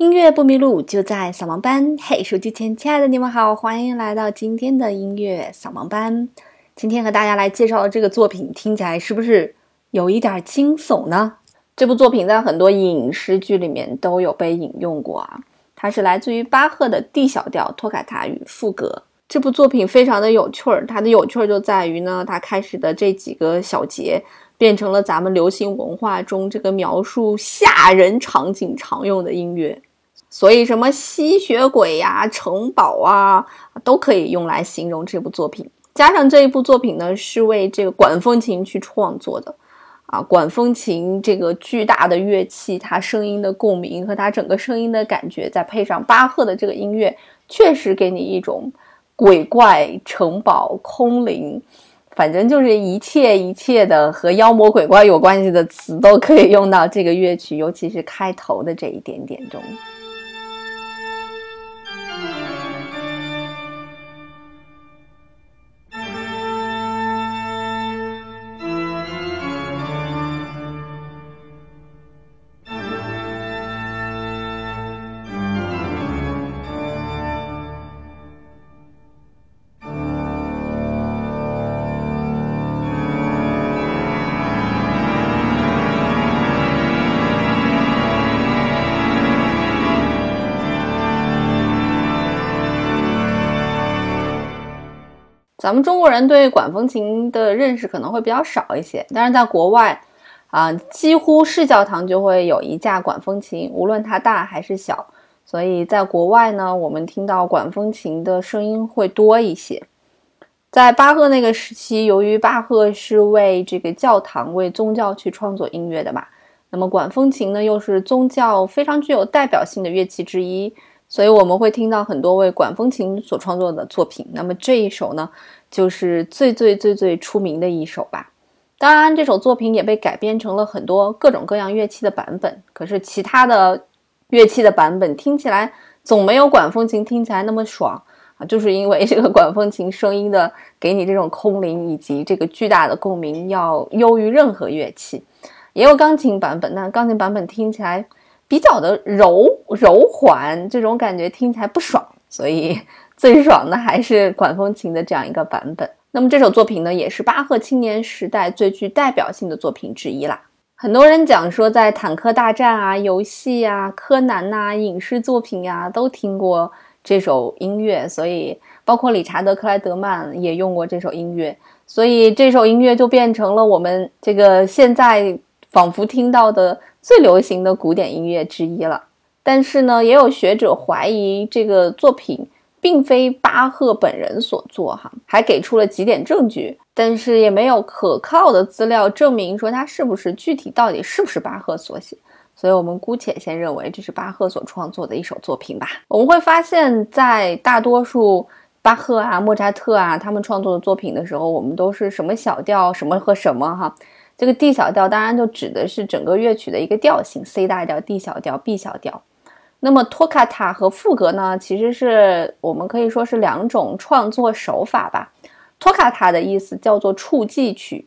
音乐不迷路，就在扫盲班。嘿，手机前亲爱的你们好，欢迎来到今天的音乐扫盲班。今天和大家来介绍的这个作品，听起来是不是有一点惊悚呢？这部作品在很多影视剧里面都有被引用过啊。它是来自于巴赫的 D 小调托卡塔与赋格。这部作品非常的有趣儿，它的有趣儿就在于呢，它开始的这几个小节变成了咱们流行文化中这个描述吓人场景常用的音乐。所以，什么吸血鬼呀、城堡啊，都可以用来形容这部作品。加上这一部作品呢，是为这个管风琴去创作的，啊，管风琴这个巨大的乐器，它声音的共鸣和它整个声音的感觉，再配上巴赫的这个音乐，确实给你一种鬼怪、城堡、空灵，反正就是一切一切的和妖魔鬼怪有关系的词都可以用到这个乐曲，尤其是开头的这一点点中。咱们中国人对管风琴的认识可能会比较少一些，但是在国外，啊，几乎是教堂就会有一架管风琴，无论它大还是小。所以在国外呢，我们听到管风琴的声音会多一些。在巴赫那个时期，由于巴赫是为这个教堂、为宗教去创作音乐的嘛，那么管风琴呢，又是宗教非常具有代表性的乐器之一。所以我们会听到很多为管风琴所创作的作品。那么这一首呢，就是最最最最出名的一首吧。当然，这首作品也被改编成了很多各种各样乐器的版本。可是其他的乐器的版本听起来总没有管风琴听起来那么爽啊，就是因为这个管风琴声音的给你这种空灵以及这个巨大的共鸣要优于任何乐器。也有钢琴版本，那钢琴版本听起来。比较的柔柔缓，这种感觉听起来不爽，所以 最爽的还是管风琴的这样一个版本。那么这首作品呢，也是巴赫青年时代最具代表性的作品之一啦。很多人讲说，在坦克大战啊、游戏啊、柯南呐、影视作品呀，都听过这首音乐，所以包括理查德克莱德曼也用过这首音乐，所以这首音乐就变成了我们这个现在仿佛听到的。最流行的古典音乐之一了，但是呢，也有学者怀疑这个作品并非巴赫本人所作，哈，还给出了几点证据，但是也没有可靠的资料证明说它是不是具体到底是不是巴赫所写，所以我们姑且先认为这是巴赫所创作的一首作品吧。我们会发现，在大多数巴赫啊、莫扎特啊他们创作的作品的时候，我们都是什么小调什么和什么哈。这个 D 小调当然就指的是整个乐曲的一个调性，C 大调、D 小调、B 小调。那么托卡塔和赋格呢，其实是我们可以说是两种创作手法吧。托卡塔的意思叫做触记曲，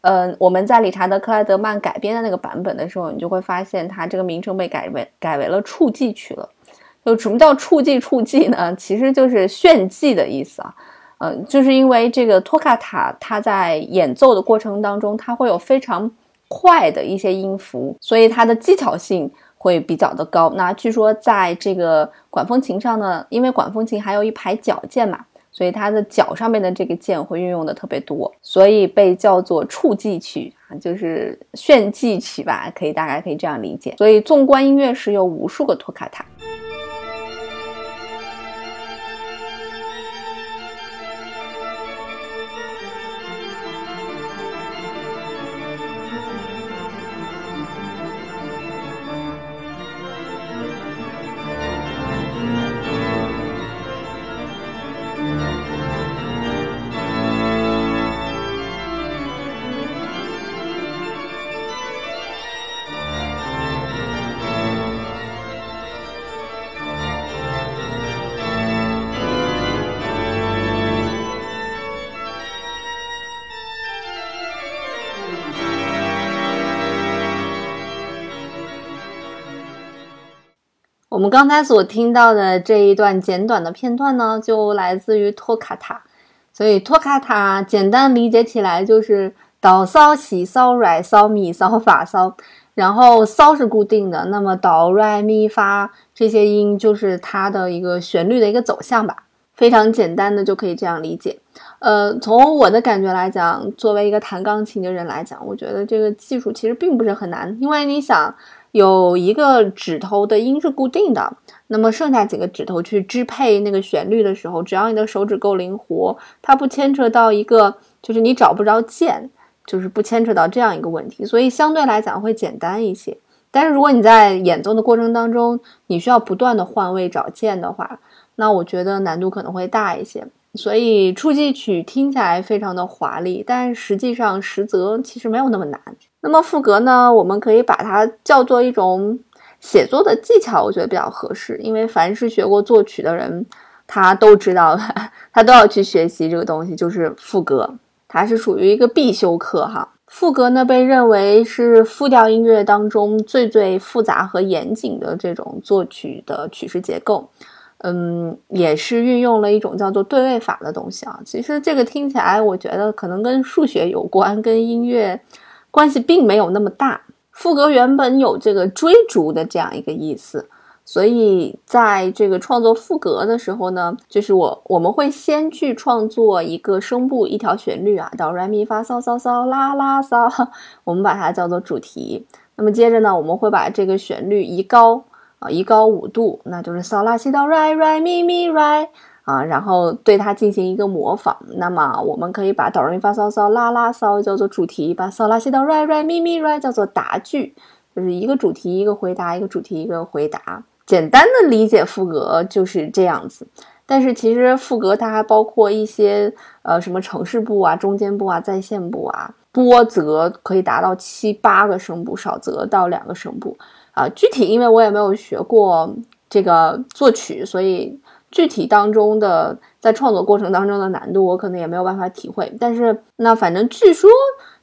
嗯，我们在理查德克莱德曼改编的那个版本的时候，你就会发现它这个名称被改为改为了触记曲了。就什么叫触记触记呢？其实就是炫技的意思啊。嗯，就是因为这个托卡塔，它在演奏的过程当中，它会有非常快的一些音符，所以它的技巧性会比较的高。那据说在这个管风琴上呢，因为管风琴还有一排脚键嘛，所以它的脚上面的这个键会运用的特别多，所以被叫做触技曲啊，就是炫技曲吧，可以大概可以这样理解。所以纵观音乐史，有无数个托卡塔。我们刚才所听到的这一段简短的片段呢，就来自于托卡塔。所以托卡塔简单理解起来就是哆嗦西嗦来嗦咪嗦发嗦，然后嗦是固定的，那么哆来咪发这些音就是它的一个旋律的一个走向吧。非常简单的就可以这样理解。呃，从我的感觉来讲，作为一个弹钢琴的人来讲，我觉得这个技术其实并不是很难，因为你想。有一个指头的音是固定的，那么剩下几个指头去支配那个旋律的时候，只要你的手指够灵活，它不牵扯到一个就是你找不着键，就是不牵扯到这样一个问题，所以相对来讲会简单一些。但是如果你在演奏的过程当中，你需要不断的换位找键的话，那我觉得难度可能会大一些。所以初级曲听起来非常的华丽，但实际上实则其实没有那么难。那么赋格呢，我们可以把它叫做一种写作的技巧，我觉得比较合适。因为凡是学过作曲的人，他都知道，他都要去学习这个东西，就是赋格，它是属于一个必修课哈。赋格呢，被认为是复调音乐当中最最复杂和严谨的这种作曲的曲式结构。嗯，也是运用了一种叫做对位法的东西啊。其实这个听起来，我觉得可能跟数学有关，跟音乐关系并没有那么大。赋格原本有这个追逐的这样一个意思，所以在这个创作赋格的时候呢，就是我我们会先去创作一个声部一条旋律啊，哆来咪发嗦嗦嗦啦啦嗦，我们把它叫做主题。那么接着呢，我们会把这个旋律移高。啊，一高五度，那就是嗦拉西哆来来咪咪来啊，然后对它进行一个模仿。那么我们可以把哆来咪发嗦嗦啦啦嗦叫做主题，把嗦拉西哆来来咪咪来叫做答句，就是一个主题一个回答，一个主题一个回答。简单的理解赋格就是这样子。但是其实赋格它还包括一些呃什么城市部啊、中间部啊、在线部啊，多则可以达到七八个声部，少则到两个声部。啊，具体因为我也没有学过这个作曲，所以具体当中的在创作过程当中的难度，我可能也没有办法体会。但是那反正据说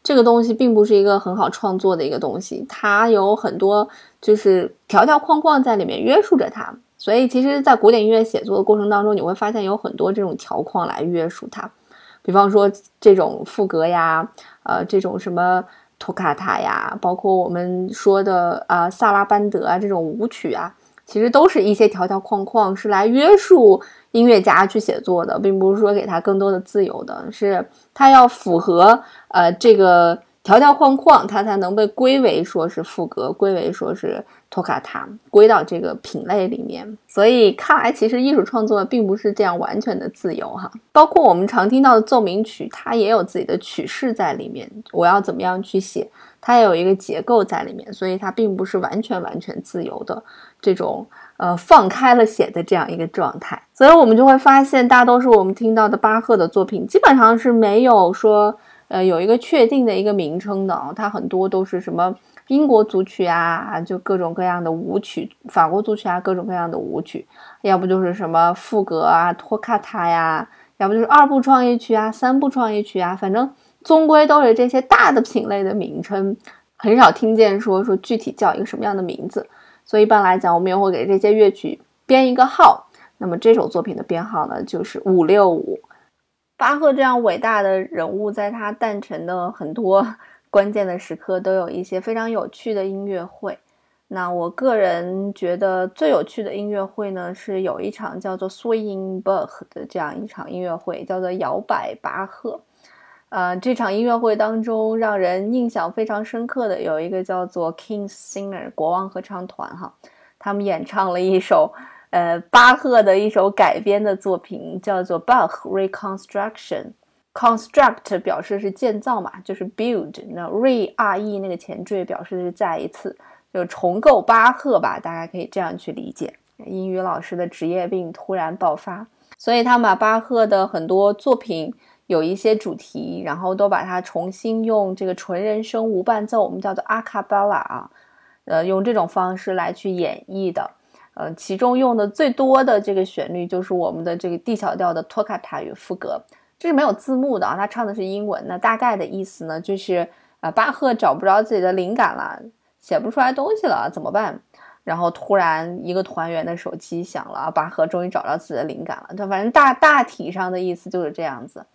这个东西并不是一个很好创作的一个东西，它有很多就是条条框框在里面约束着它。所以其实，在古典音乐写作的过程当中，你会发现有很多这种条框来约束它，比方说这种赋格呀，呃，这种什么。托卡塔呀，包括我们说的啊萨拉班德啊这种舞曲啊，其实都是一些条条框框，是来约束音乐家去写作的，并不是说给他更多的自由的，是他要符合呃这个。条条框框，它才能被归为说是赋格，归为说是托卡塔，归到这个品类里面。所以看来，其实艺术创作并不是这样完全的自由哈。包括我们常听到的奏鸣曲，它也有自己的曲式在里面。我要怎么样去写，它也有一个结构在里面，所以它并不是完全完全自由的这种呃放开了写的这样一个状态。所以我们就会发现，大多数我们听到的巴赫的作品，基本上是没有说。呃，有一个确定的一个名称的，它很多都是什么英国组曲啊，就各种各样的舞曲；法国组曲啊，各种各样的舞曲；要不就是什么赋格啊、托卡塔呀，要不就是二部创意曲啊、三部创意曲啊，反正终归都是这些大的品类的名称，很少听见说说具体叫一个什么样的名字。所以一般来讲，我们也会给这些乐曲编一个号。那么这首作品的编号呢，就是五六五。巴赫这样伟大的人物，在他诞辰的很多 关键的时刻，都有一些非常有趣的音乐会。那我个人觉得最有趣的音乐会呢，是有一场叫做 Swing Bach 的这样一场音乐会，叫做摇摆巴赫。呃，这场音乐会当中，让人印象非常深刻的有一个叫做 King's Singer 国王合唱团，哈，他们演唱了一首。呃，巴赫的一首改编的作品叫做《Bach Reconstruction》，construct 表示是建造嘛，就是 build。那 re r e 那个前缀表示的是再一次，就重构巴赫吧，大家可以这样去理解。英语老师的职业病突然爆发，所以他把巴赫的很多作品有一些主题，然后都把它重新用这个纯人声无伴奏，我们叫做 a cappella 啊，呃，用这种方式来去演绎的。呃，其中用的最多的这个旋律就是我们的这个 D 小调的托卡塔与赋格，这是没有字幕的啊，他唱的是英文。那大概的意思呢，就是啊，巴赫找不着自己的灵感了，写不出来东西了，怎么办？然后突然一个团员的手机响了，巴赫终于找到自己的灵感了。他反正大大体上的意思就是这样子。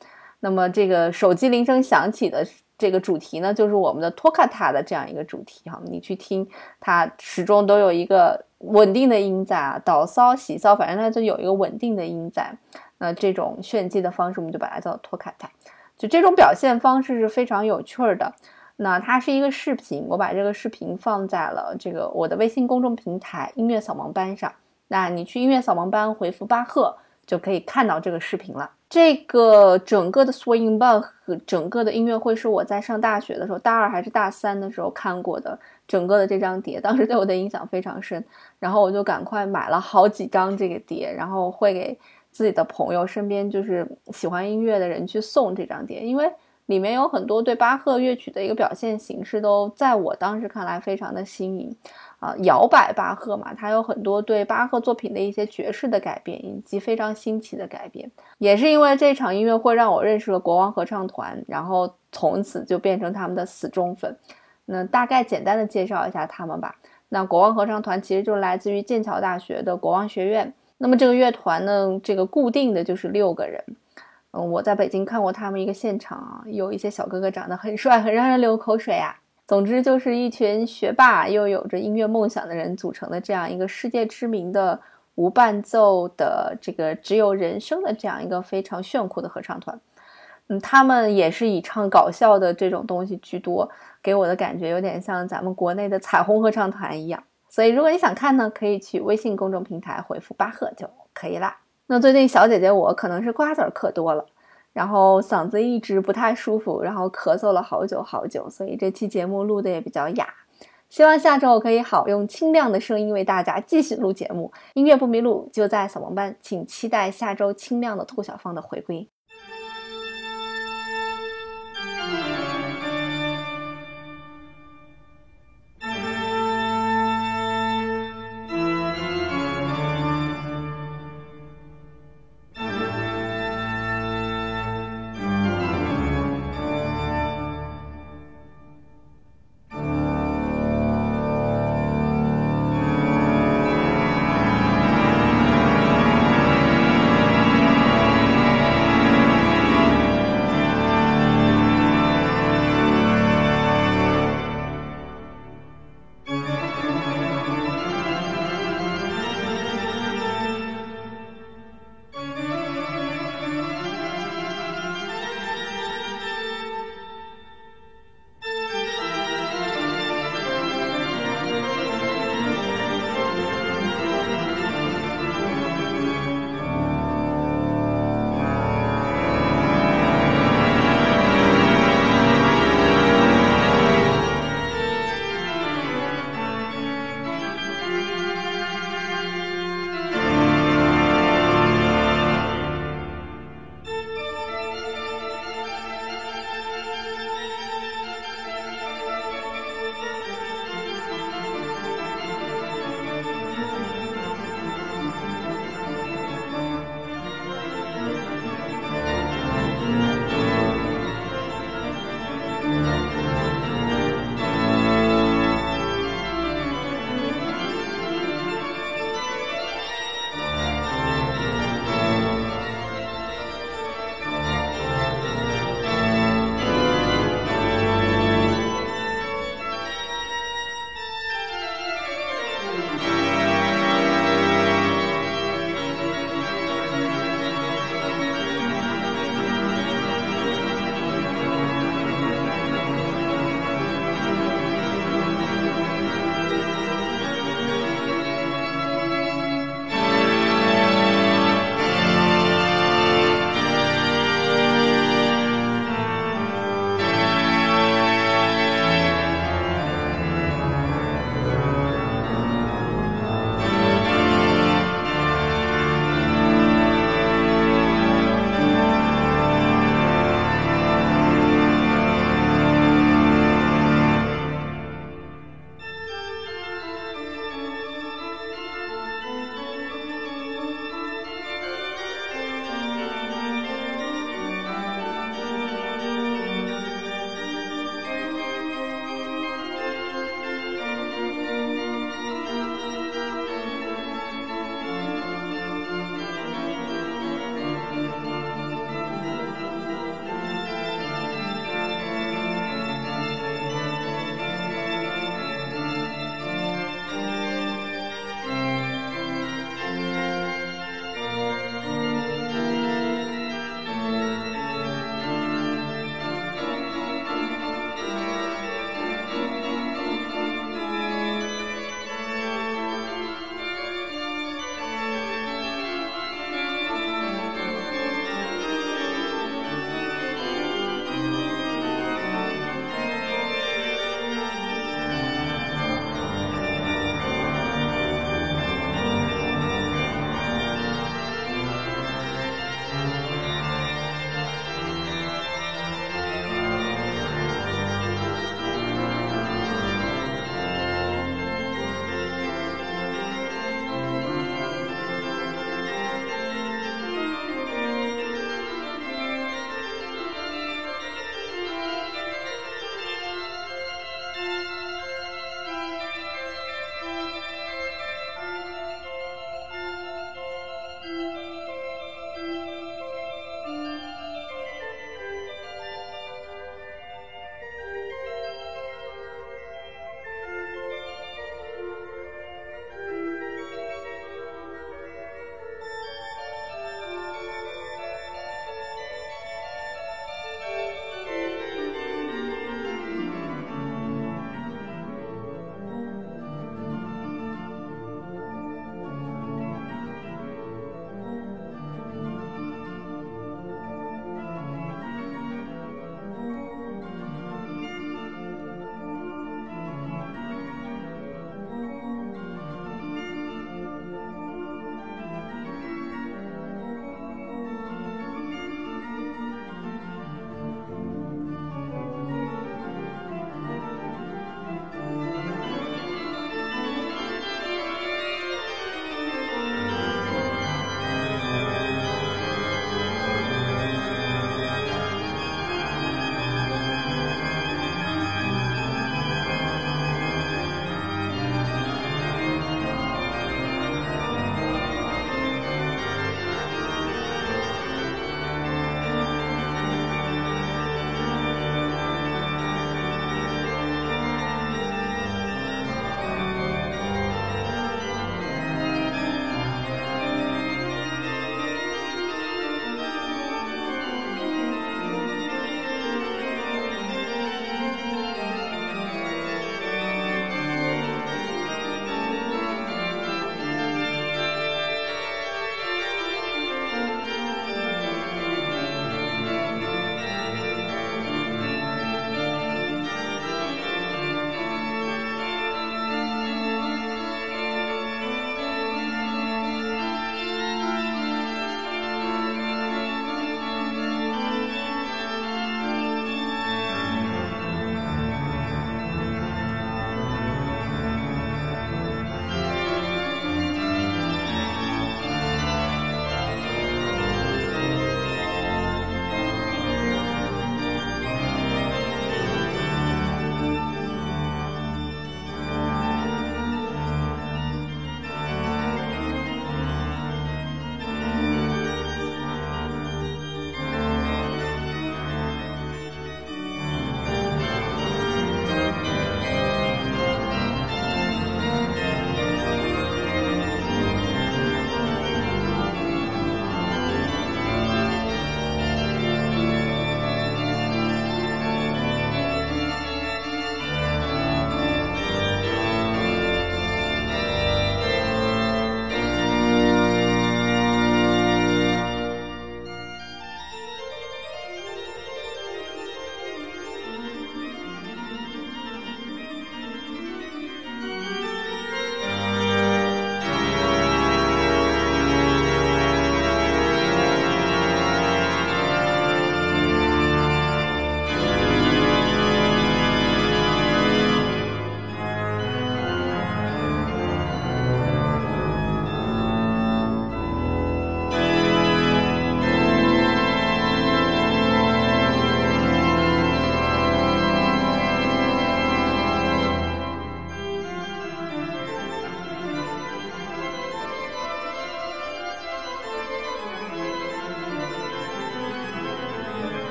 那么这个手机铃声响起的这个主题呢，就是我们的托卡塔的这样一个主题哈。你去听，它始终都有一个稳定的音在啊，导骚、喜骚，反正它就有一个稳定的音在。那这种炫技的方式，我们就把它叫托卡塔。就这种表现方式是非常有趣的。那它是一个视频，我把这个视频放在了这个我的微信公众平台音乐扫盲班上。那你去音乐扫盲班回复巴赫，就可以看到这个视频了。这个整个的 Swing Bug 和整个的音乐会是我在上大学的时候，大二还是大三的时候看过的。整个的这张碟当时对我的影响非常深，然后我就赶快买了好几张这个碟，然后会给自己的朋友、身边就是喜欢音乐的人去送这张碟，因为。里面有很多对巴赫乐曲的一个表现形式，都在我当时看来非常的新颖，啊，摇摆巴赫嘛，他有很多对巴赫作品的一些爵士的改编，以及非常新奇的改编。也是因为这场音乐会让我认识了国王合唱团，然后从此就变成他们的死忠粉。那大概简单的介绍一下他们吧。那国王合唱团其实就来自于剑桥大学的国王学院。那么这个乐团呢，这个固定的就是六个人。嗯，我在北京看过他们一个现场啊，有一些小哥哥长得很帅，很让人流口水啊。总之就是一群学霸又有着音乐梦想的人组成的这样一个世界知名的无伴奏的这个只有人声的这样一个非常炫酷的合唱团。嗯，他们也是以唱搞笑的这种东西居多，给我的感觉有点像咱们国内的彩虹合唱团一样。所以如果你想看呢，可以去微信公众平台回复巴赫就可以啦。那最近小姐姐我可能是瓜子儿嗑多了，然后嗓子一直不太舒服，然后咳嗽了好久好久，所以这期节目录的也比较哑。希望下周我可以好用清亮的声音为大家继续录节目。音乐不迷路就在扫盲班，请期待下周清亮的兔小芳的回归。